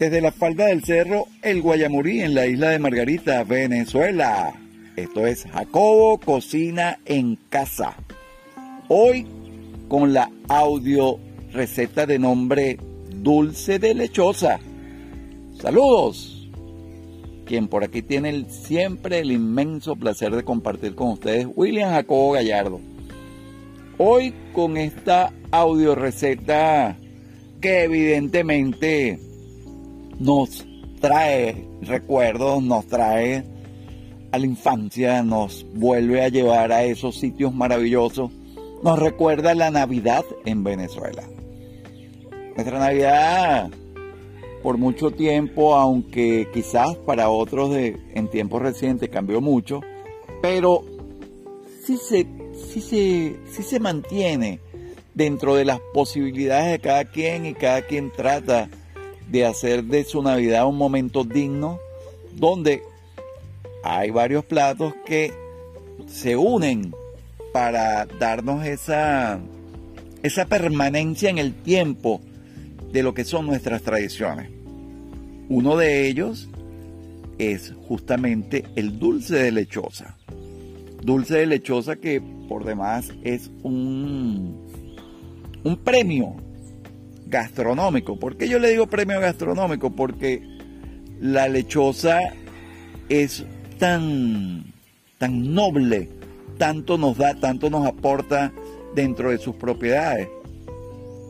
desde la falda del cerro El Guayamurí en la isla de Margarita, Venezuela. Esto es Jacobo Cocina en Casa. Hoy con la audio receta de nombre Dulce de Lechosa. Saludos. Quien por aquí tiene siempre el inmenso placer de compartir con ustedes, William Jacobo Gallardo. Hoy con esta audio receta que evidentemente nos trae recuerdos, nos trae a la infancia, nos vuelve a llevar a esos sitios maravillosos, nos recuerda la Navidad en Venezuela. Nuestra Navidad, por mucho tiempo, aunque quizás para otros de, en tiempos recientes cambió mucho, pero sí se, sí se, sí se mantiene dentro de las posibilidades de cada quien y cada quien trata de hacer de su Navidad un momento digno donde hay varios platos que se unen para darnos esa, esa permanencia en el tiempo de lo que son nuestras tradiciones. Uno de ellos es justamente el dulce de lechosa. Dulce de lechosa que por demás es un, un premio gastronómico. ¿Por qué yo le digo premio gastronómico? Porque la lechosa es tan, tan noble, tanto nos da, tanto nos aporta dentro de sus propiedades,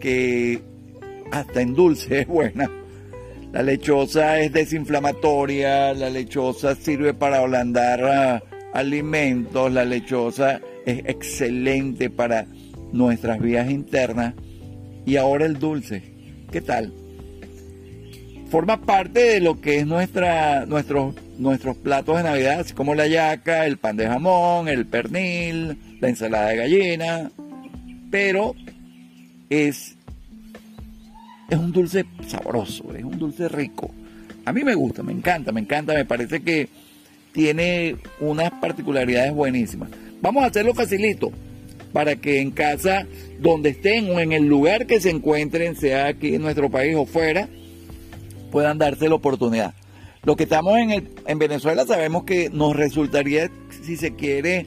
que hasta en dulce es buena. La lechosa es desinflamatoria, la lechosa sirve para ablandar ah, alimentos, la lechosa es excelente para nuestras vías internas y ahora el dulce. ¿Qué tal? Forma parte de lo que es nuestra, nuestros, nuestros platos de Navidad, así como la yaca, el pan de jamón, el pernil, la ensalada de gallina, pero es, es un dulce sabroso, es un dulce rico. A mí me gusta, me encanta, me encanta, me parece que tiene unas particularidades buenísimas. Vamos a hacerlo facilito para que en casa, donde estén o en el lugar que se encuentren, sea aquí en nuestro país o fuera, puedan darse la oportunidad. Los que estamos en, en Venezuela sabemos que nos resultaría, si se quiere,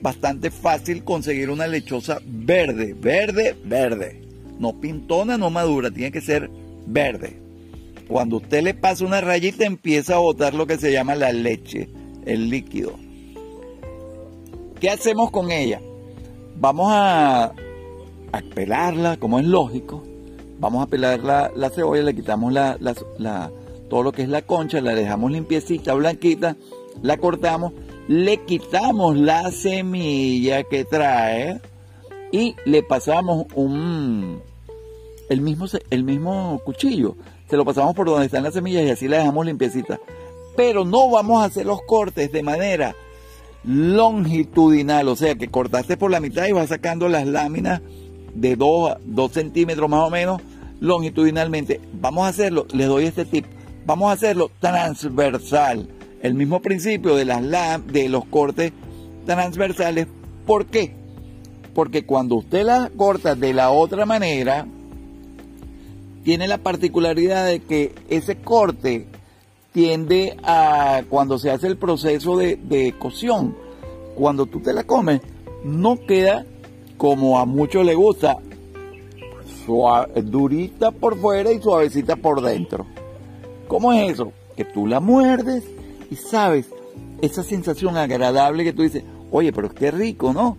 bastante fácil conseguir una lechosa verde, verde, verde. No pintona, no madura, tiene que ser verde. Cuando usted le pasa una rayita empieza a botar lo que se llama la leche, el líquido. ¿Qué hacemos con ella? Vamos a, pelarla, como es lógico. Vamos a pelar la, cebolla, le quitamos la, todo lo que es la concha, la dejamos limpiecita, blanquita, la cortamos, le quitamos la semilla que trae y le pasamos un el mismo, el mismo cuchillo. Se lo pasamos por donde están las semillas y así la dejamos limpiecita. Pero no vamos a hacer los cortes de manera longitudinal, o sea que cortaste por la mitad y vas sacando las láminas de 2 centímetros más o menos longitudinalmente. Vamos a hacerlo, les doy este tip, vamos a hacerlo transversal. El mismo principio de, las de los cortes transversales. ¿Por qué? Porque cuando usted la corta de la otra manera, tiene la particularidad de que ese corte tiende a, cuando se hace el proceso de, cocción, cuando tú te la comes, no queda como a muchos les gusta, durita por fuera y suavecita por dentro. ¿Cómo es eso? Que tú la muerdes y sabes esa sensación agradable que tú dices, oye, pero qué rico, ¿no?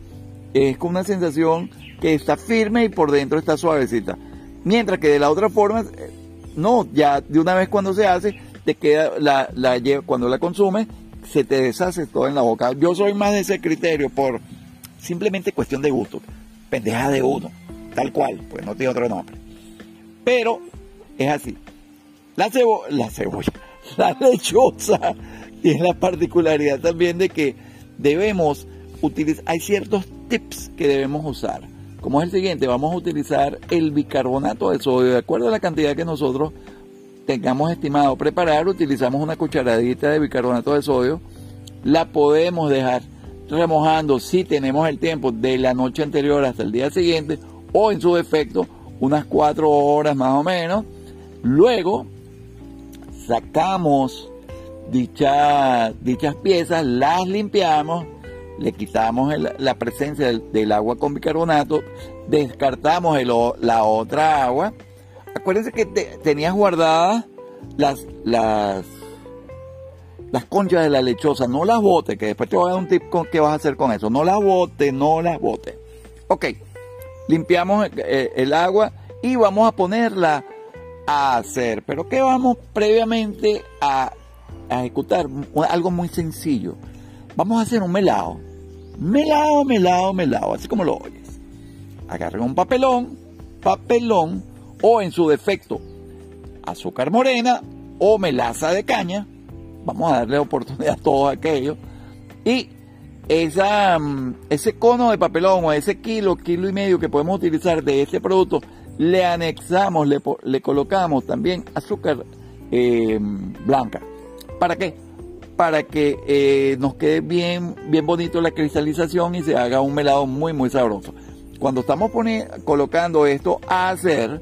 Es como una sensación que está firme y por dentro está suavecita. Mientras que de la otra forma, eh, no, ya de una vez cuando se hace, te queda, la, la, cuando la consumes, se te deshace todo en la boca. Yo soy más de ese criterio por simplemente cuestión de gusto. Pendeja de uno, tal cual, pues no tiene otro nombre. Pero es así. La, cebo la cebolla, la lechosa tiene la particularidad también de que debemos utilizar, hay ciertos tips que debemos usar. Como es el siguiente, vamos a utilizar el bicarbonato de sodio, de acuerdo a la cantidad que nosotros tengamos estimado preparar, utilizamos una cucharadita de bicarbonato de sodio, la podemos dejar remojando si tenemos el tiempo de la noche anterior hasta el día siguiente o en su defecto unas cuatro horas más o menos. Luego sacamos dichas piezas, las limpiamos, le quitamos la presencia del, agua con bicarbonato, descartamos la otra agua. Acuérdense que tenías guardadas las, las, las conchas de la lechosa, no las bote, que después te voy a dar un tip con qué vas a hacer con eso. No las bote, no las bote. Ok, limpiamos eh, el agua y vamos a ponerla a hacer. Pero ¿qué vamos previamente a, ejecutar? Algo muy sencillo. Vamos a hacer un melado. Melado, melado, melado, así como lo oyes. Agarren un papelón, papelón, o en su defecto, azúcar morena o melaza de caña. Vamos a darle oportunidad a todo aquello. Y esa, mm, ese cono de papelón o ese kilo, kilo y medio que podemos utilizar de este producto, le anexamos, le, colocamos también azúcar eh, blanca. ¿Para qué? Para que eh, nos quede bien, bien bonito la cristalización y se haga un melado muy, muy sabroso. Cuando estamos colocando esto a hacer,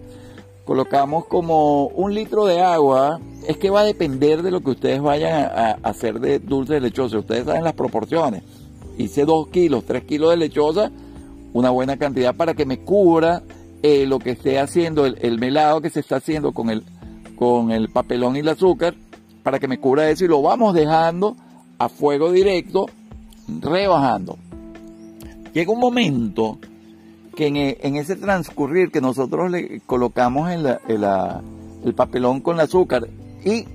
colocamos como un litro de agua. Es que va a depender de lo que ustedes vayan a, hacer de dulce de lechosa. Ustedes saben las proporciones. Hice 2 kilos, 3 kilos de lechosa, una buena cantidad para que me cubra eh, lo que esté haciendo, el, melado que se está haciendo con el, con el papelón y el azúcar, para que me cubra eso y lo vamos dejando a fuego directo, rebajando. Llega un momento que en, ese transcurrir que nosotros le colocamos en el papelón con el azúcar y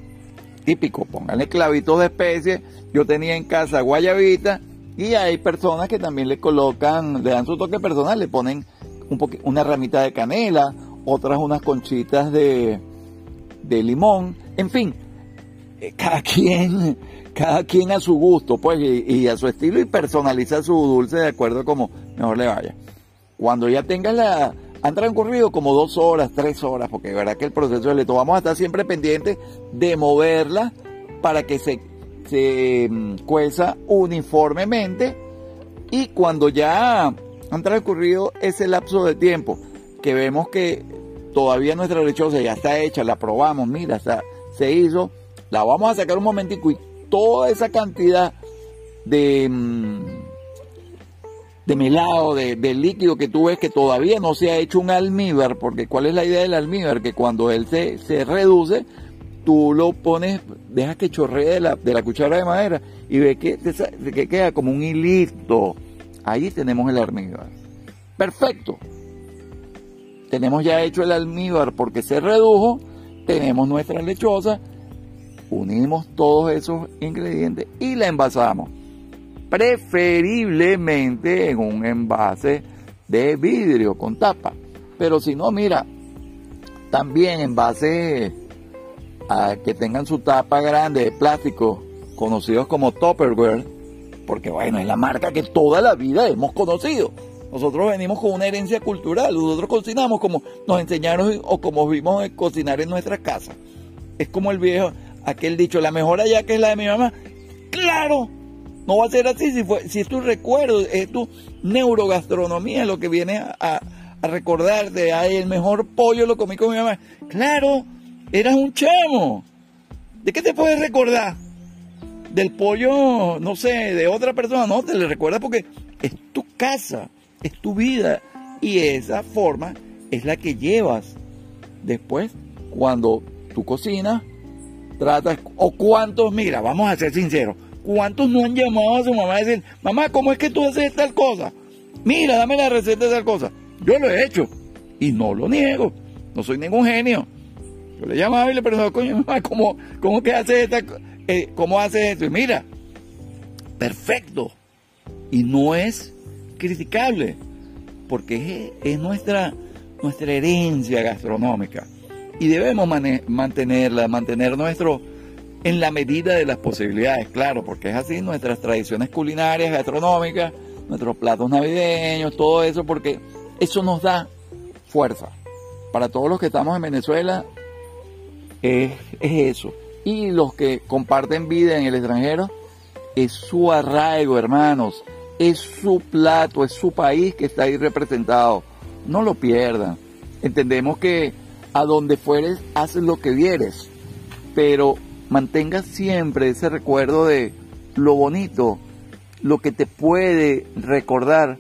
típico, pónganle clavitos de especie, yo tenía en casa guayabita y hay personas que también le colocan, le dan su toque personal, le ponen una ramita de canela, otras unas conchitas de, limón, en fin, eh, cada quien, cada quien a su gusto, pues, y, a su estilo y personaliza su dulce de acuerdo como mejor le vaya. Cuando ya tengas la, han transcurrido como dos horas, tres horas, porque de verdad que el proceso de leto, vamos a estar siempre pendientes de moverla para que se, se mm, cueza uniformemente. Y cuando ya han transcurrido ese lapso de tiempo que vemos que todavía nuestra lechosa ya está hecha, la probamos, mira, se hizo, la vamos a sacar un momentico y toda esa cantidad de, mm, de melado, de, líquido que tú ves que todavía no se ha hecho un almíbar, porque ¿cuál es la idea del almíbar? Que cuando él se, se reduce, tú lo pones, dejas que chorree de la, de la cuchara de madera y ves que, que queda como un hilito Ahí tenemos el almíbar. Perfecto. Tenemos ya hecho el almíbar porque se redujo. Tenemos nuestra lechosa. Unimos todos esos ingredientes y la envasamos. Preferiblemente en un envase de vidrio con tapa. Pero si no, mira, también envases a que tengan su tapa grande de plástico, conocidos como Tupperware, porque bueno, es la marca que toda la vida hemos conocido. Nosotros venimos con una herencia cultural, nosotros cocinamos como nos enseñaron o como vimos cocinar en nuestra casa. Es como el viejo, aquel dicho, la mejor allá que es la de mi mamá. Claro, no va a ser así si, si es tu recuerdo, es tu neurogastronomía lo que viene a, recordarte, ay, el mejor pollo lo comí con mi mamá. Claro, eras un chamo. ¿De qué te puedes recordar? del pollo, no sé, de otra persona, no, te le recuerda porque es tu casa, es tu vida y esa forma es la que llevas después cuando tú cocinas, tratas, o cuántos, mira, vamos a ser sinceros, cuántos no han llamado a su mamá a decir, mamá, ¿cómo es que tú haces tal cosa? Mira, dame la receta de tal cosa. Yo lo he hecho y no lo niego, no soy ningún genio. Yo le llamaba y le preguntaba, coño, mamá, ¿cómo, cómo que haces esta? Eh, ¿cómo hace esto? Y mira, perfecto. Y no es criticable, porque es, nuestra, nuestra herencia gastronómica. Y debemos mantenerla, mantener nuestro, en la medida de las posibilidades, claro, porque es así nuestras tradiciones culinarias, gastronómicas, nuestros platos navideños, todo eso, porque eso nos da fuerza. Para todos los que estamos en Venezuela, es eso y los que comparten vida en el extranjero, es su arraigo, hermanos, es su plato, es su país que está ahí representado. No lo pierdan. Entendemos que a donde fueres, haces lo que vieres, pero mantengas siempre ese recuerdo de lo bonito, lo que te puede recordar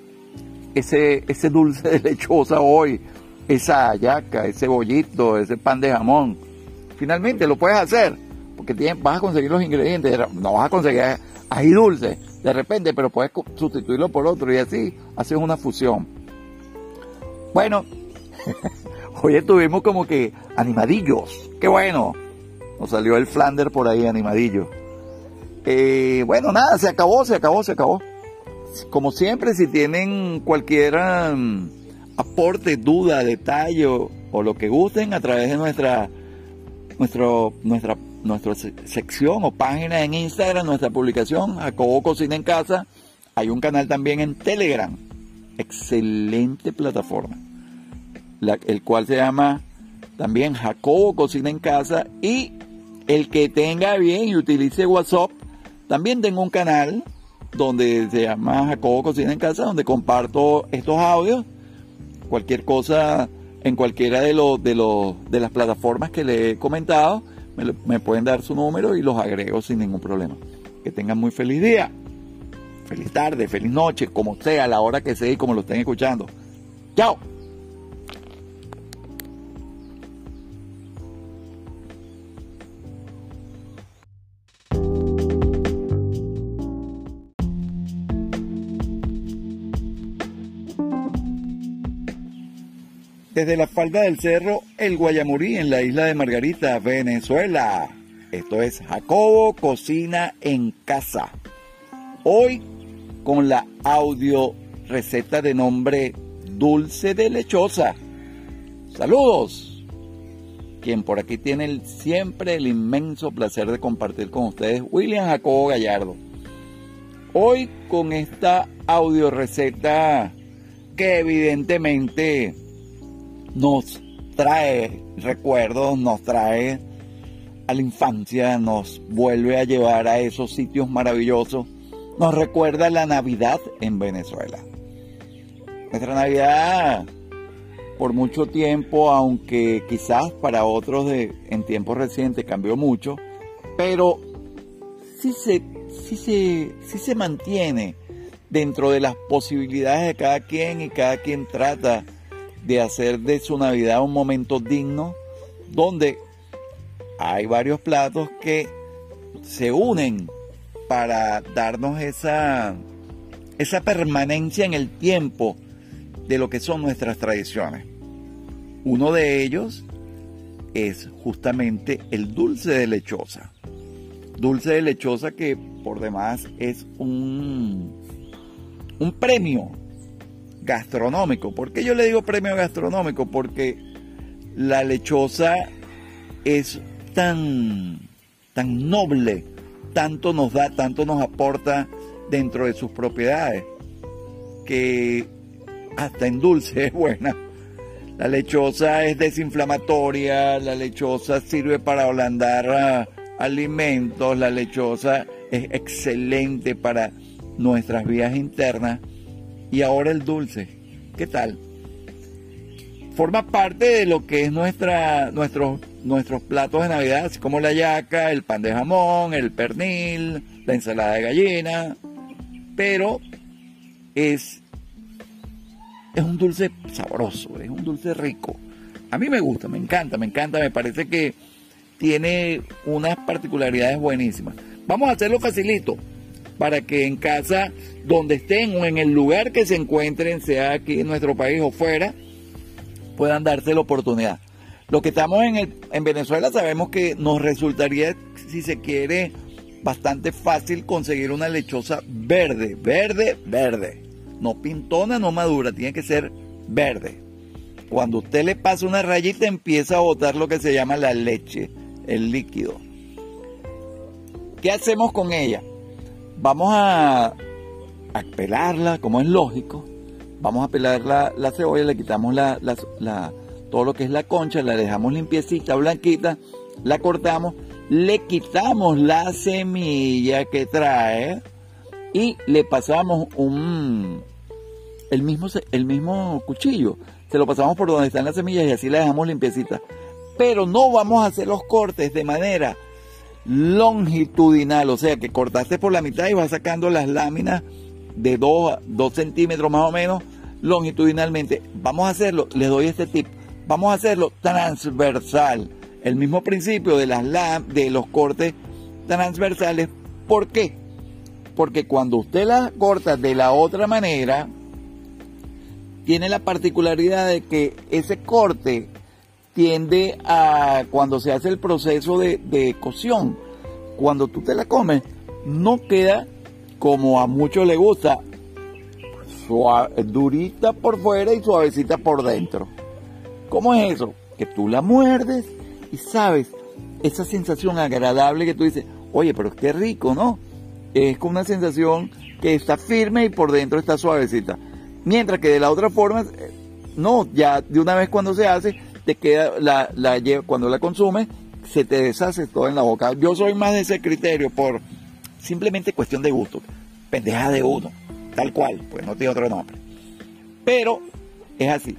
ese, ese dulce de lechosa hoy, esa ayaca, ese bollito, ese pan de jamón. Finalmente lo puedes hacer, porque vas a conseguir los ingredientes, no vas a conseguir ahí dulce de repente, pero puedes sustituirlo por otro y así haces una fusión. Bueno, hoy estuvimos como que animadillos, qué bueno. Nos salió el Flander por ahí animadillo. Eh, bueno, nada, se acabó, se acabó, se acabó. Como siempre, si tienen cualquier mm, aporte, duda, detalle o, lo que gusten a través de nuestra, nuestro, nuestra, nuestra sección o página en Instagram, nuestra publicación, Jacobo Cocina en Casa, hay un canal también en Telegram. Excelente plataforma. el cual se llama también Jacobo Cocina en Casa y el que tenga bien y utilice WhatsApp, también tengo un canal donde se llama Jacobo Cocina en Casa, donde comparto estos audios cualquier cosa en cualquiera de, los, de, los, de las plataformas que le he comentado, me, pueden dar su número y los agrego sin ningún problema. Que tengan muy feliz día, feliz tarde, feliz noche, como sea, a la hora que sea y como lo estén escuchando. Chao. Desde la falda del cerro El Guayamurí en la isla de Margarita, Venezuela. Esto es Jacobo Cocina en Casa. Hoy con la audio receta de nombre Dulce de Lechosa. Saludos. Quien por aquí tiene siempre el inmenso placer de compartir con ustedes, William Jacobo Gallardo. Hoy con esta audio receta que evidentemente nos trae recuerdos, nos trae a la infancia, nos vuelve a llevar a esos sitios maravillosos, nos recuerda la Navidad en Venezuela. Nuestra Navidad, por mucho tiempo, aunque quizás para otros de, en tiempos recientes cambió mucho, pero sí se, sí se, sí se mantiene dentro de las posibilidades de cada quien y cada quien trata de hacer de su Navidad un momento digno donde hay varios platos que se unen para darnos esa, esa permanencia en el tiempo de lo que son nuestras tradiciones. Uno de ellos es justamente el dulce de lechosa. Dulce de lechosa que por demás es un, un premio gastronómico. ¿Por qué yo le digo premio gastronómico? Porque la lechosa es tan, tan noble, tanto nos da, tanto nos aporta dentro de sus propiedades, que hasta en dulce es buena. La lechosa es desinflamatoria, la lechosa sirve para ablandar ah, alimentos, la lechosa es excelente para nuestras vías internas y ahora el dulce. ¿Qué tal? Forma parte de lo que es nuestra, nuestros, nuestros platos de Navidad, así como la yaca, el pan de jamón, el pernil, la ensalada de gallina, pero es, es un dulce sabroso, es un dulce rico. A mí me gusta, me encanta, me encanta, me parece que tiene unas particularidades buenísimas. Vamos a hacerlo facilito para que en casa, donde estén o en el lugar que se encuentren, sea aquí en nuestro país o fuera, puedan darse la oportunidad. Los que estamos en, en Venezuela sabemos que nos resultaría, si se quiere, bastante fácil conseguir una lechosa verde, verde, verde. No pintona, no madura, tiene que ser verde. Cuando usted le pasa una rayita empieza a botar lo que se llama la leche, el líquido. ¿Qué hacemos con ella? Vamos a, pelarla, como es lógico. Vamos a pelar la, cebolla, le quitamos la, todo lo que es la concha, la dejamos limpiecita, blanquita, la cortamos, le quitamos la semilla que trae y le pasamos un el mismo, el mismo cuchillo. Se lo pasamos por donde están las semillas y así la dejamos limpiecita. Pero no vamos a hacer los cortes de manera longitudinal, o sea que cortaste por la mitad y vas sacando las láminas de 2, 2 centímetros más o menos longitudinalmente. Vamos a hacerlo, les doy este tip, vamos a hacerlo transversal. El mismo principio de, las de los cortes transversales. ¿Por qué? Porque cuando usted las corta de la otra manera, tiene la particularidad de que ese corte tiende a, cuando se hace el proceso de, de cocción, cuando tú te la comes, no queda como a muchos les gusta, durita por fuera y suavecita por dentro. ¿Cómo es eso? Que tú la muerdes y sabes esa sensación agradable que tú dices, oye, pero qué rico, ¿no? Es como una sensación que está firme y por dentro está suavecita. Mientras que de la otra forma, eh, no, ya de una vez cuando se hace, te queda, la, la, cuando la consumes, se te deshace todo en la boca. Yo soy más de ese criterio por simplemente cuestión de gusto. Pendeja de uno, tal cual, pues no tiene otro nombre. Pero es así.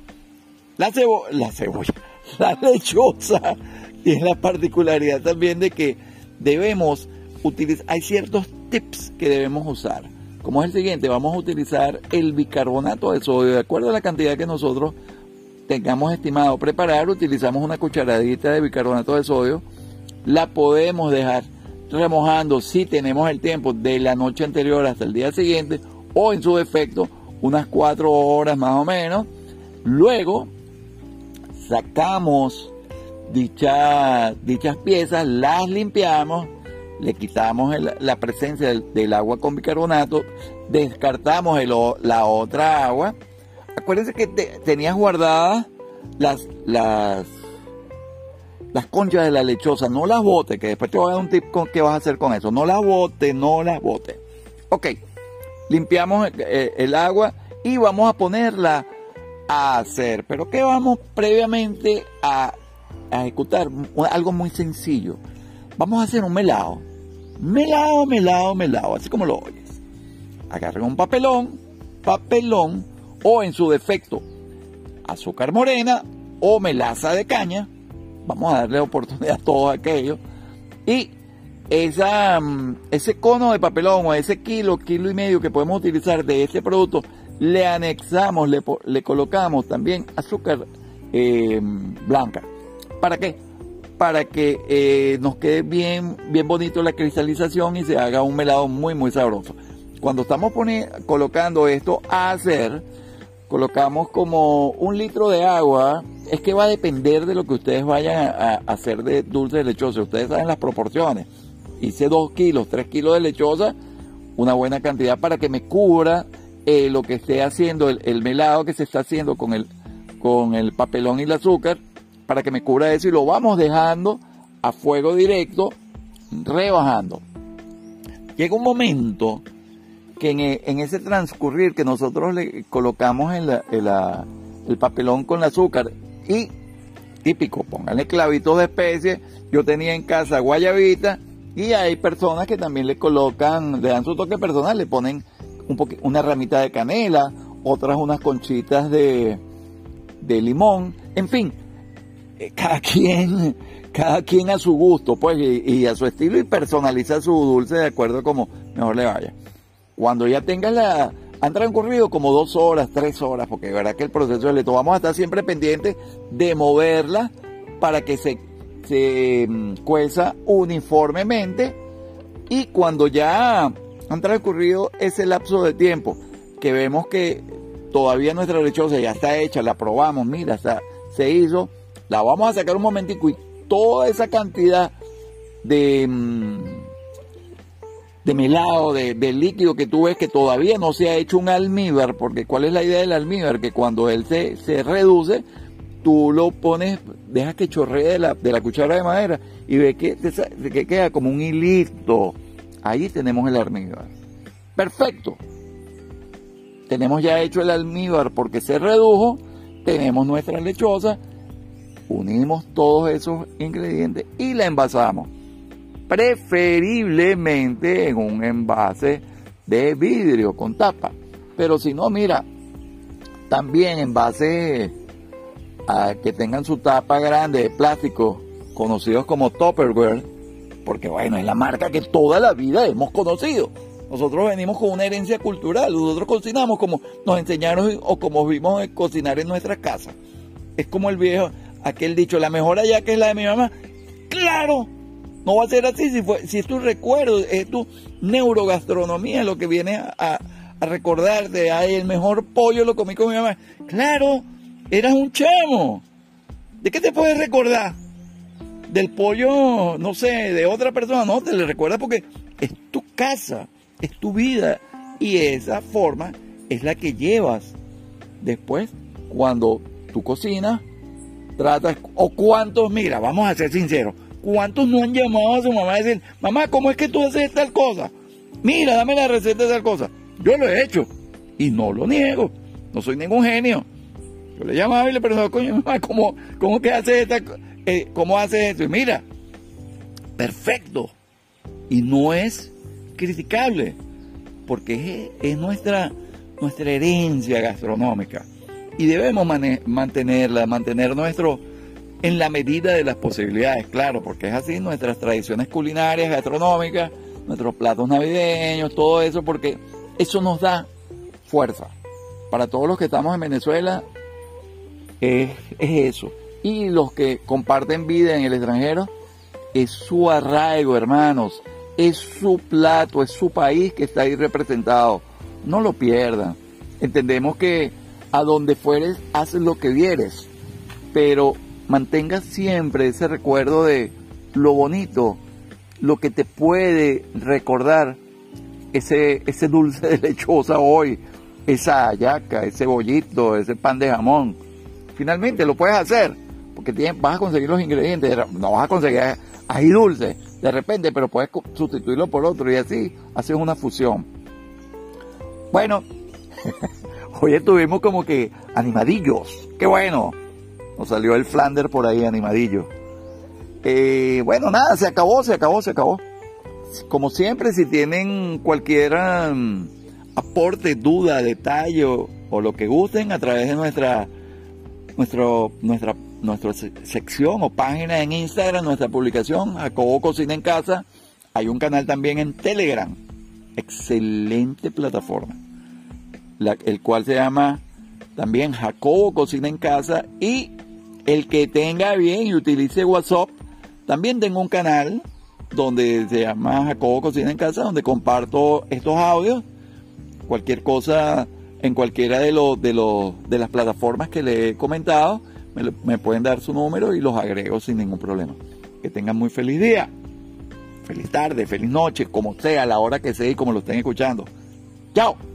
La, cebo la cebolla, la lechosa tiene la particularidad también de que debemos utilizar, hay ciertos tips que debemos usar. Como es el siguiente, vamos a utilizar el bicarbonato de sodio, de acuerdo a la cantidad que nosotros tengamos estimado preparar, utilizamos una cucharadita de bicarbonato de sodio, la podemos dejar remojando si tenemos el tiempo de la noche anterior hasta el día siguiente o en su defecto unas cuatro horas más o menos. Luego sacamos dichas piezas, las limpiamos, le quitamos la presencia del, agua con bicarbonato, descartamos la otra agua. Acuérdense que tenías guardadas las, las las conchas de la lechosa, no las bote, que después te voy a dar un tip con qué vas a hacer con eso. No las bote, no las bote. Ok, limpiamos eh, el, agua y vamos a ponerla a hacer. Pero ¿qué vamos previamente a, ejecutar? Algo muy sencillo. Vamos a hacer un melado. Melado, melado, melado, así como lo oyes. Agarren un papelón, papelón, o en su defecto, azúcar morena o melaza de caña vamos a darle oportunidad a todo aquello. Y esa, mm, ese cono de papelón o ese kilo, kilo y medio que podemos utilizar de este producto, le anexamos, le, colocamos también azúcar eh, blanca. ¿Para qué? Para que eh, nos quede bien, bien bonito la cristalización y se haga un melado muy, muy sabroso. Cuando estamos colocando esto a hacer, colocamos como un litro de agua. Es que va a depender de lo que ustedes vayan a, hacer de dulce de lechosa. Ustedes saben las proporciones. Hice 2 kilos, 3 kilos de lechosa, una buena cantidad para que me cubra eh, lo que esté haciendo, el, melado que se está haciendo con el, con el papelón y el azúcar, para que me cubra eso y lo vamos dejando a fuego directo, rebajando. Llega un momento que e, en, ese transcurrir que nosotros le colocamos en el papelón con el azúcar y típico, pónganle clavitos de especie, yo tenía en casa guayabita y hay personas que también le colocan, le dan su toque personal, le ponen un una ramita de canela, otras unas conchitas de, de limón, en fin, eh, cada quien, cada quien a su gusto, pues, y, y, a su estilo y personaliza su dulce de acuerdo como mejor le vaya. Cuando ya tengas la... Han transcurrido como dos horas, tres horas, porque de verdad que el proceso de leto vamos a estar siempre pendientes de moverla para que se, se mm, cueza uniformemente. Y cuando ya han transcurrido ese lapso de tiempo que vemos que todavía nuestra lechosa ya está hecha, la probamos, mira, se hizo, la vamos a sacar un momentico y toda esa cantidad de, mm, de melado, de, líquido que tú ves que todavía no se ha hecho un almíbar, porque ¿cuál es la idea del almíbar? Que cuando él se, se reduce, tú lo pones, dejas que chorree de la, de la cuchara de madera y ves que, que queda como un hilito. Ahí tenemos el almíbar. Perfecto. Tenemos ya hecho el almíbar porque se redujo, tenemos nuestra lechosa, unimos todos esos ingredientes y la envasamos preferiblemente en un envase de vidrio con tapa. Pero si no, mira, también envases a que tengan su tapa grande de plástico, conocidos como Tupperware, porque bueno, es la marca que toda la vida hemos conocido. Nosotros venimos con una herencia cultural, nosotros cocinamos como nos enseñaron o como vimos cocinar en nuestra casa. Es como el viejo, aquel dicho, la mejor allá que es la de mi mamá. Claro, no va a ser así si, fue, si es tu recuerdo, es tu neurogastronomía lo que viene a, a recordarte, ay, el mejor pollo lo comí con mi mamá. Claro, eras un chamo. ¿De qué te puedes recordar? Del pollo, no sé, de otra persona, no, te le recuerdas porque es tu casa, es tu vida y esa forma es la que llevas después cuando tú cocinas, tratas, o cuántos, mira, vamos a ser sinceros, ¿cuántos no han llamado a su mamá a decir, mamá, ¿cómo es que tú haces tal cosa? Mira, dame la receta de tal cosa. Yo lo he hecho y no lo niego. No soy ningún genio. Yo le llamaba y le preguntaba, coño, mamá, ¿cómo, cómo que hace esta, eh, cómo hace esto? Y mira, perfecto. Y no es criticable, porque es, nuestra, nuestra herencia gastronómica. Y debemos mantenerla, mantener nuestro, en la medida de las posibilidades, claro, porque es así nuestras tradiciones culinarias, gastronómicas, nuestros platos navideños, todo eso, porque eso nos da fuerza. Para todos los que estamos en Venezuela, es, eso. Y los que comparten vida en el extranjero, es su arraigo, hermanos. Es su plato, es su país que está ahí representado. No lo pierdan. Entendemos que a donde fueres, haces lo que vieres. Pero mantenga siempre ese recuerdo de lo bonito, lo que te puede recordar ese, dulce de lechosa hoy, esa ayaca, ese bollito, ese pan de jamón. Finalmente lo puedes hacer, porque vas a conseguir los ingredientes, no vas a conseguir ahí dulce de repente, pero puedes sustituirlo por otro y así haces una fusión. Bueno, hoy estuvimos como que animadillos, qué bueno. Nos salió el Flander por ahí animadillo. Eh, bueno, nada, se acabó, se acabó, se acabó como siempre, si tienen cualquier um, aporte, duda, detalle o, lo que gusten a través de nuestra, nuestro, nuestra, nuestra sección o página en Instagram, nuestra publicación, Jacobo Cocina en Casa. Hay un canal también en Telegram. Excelente plataforma. el cual se llama también Jacobo Cocina en Casa. Y el que tenga bien y utilice WhatsApp, también tengo un canal donde se llama Jacobo Cocina en Casa, donde comparto estos audios. Cualquier cosa en cualquiera de, los, de, los, de las plataformas que le he comentado, me, pueden dar su número y los agrego sin ningún problema. Que tengan muy feliz día, feliz tarde, feliz noche, como sea, la hora que sea y como lo estén escuchando. Chao.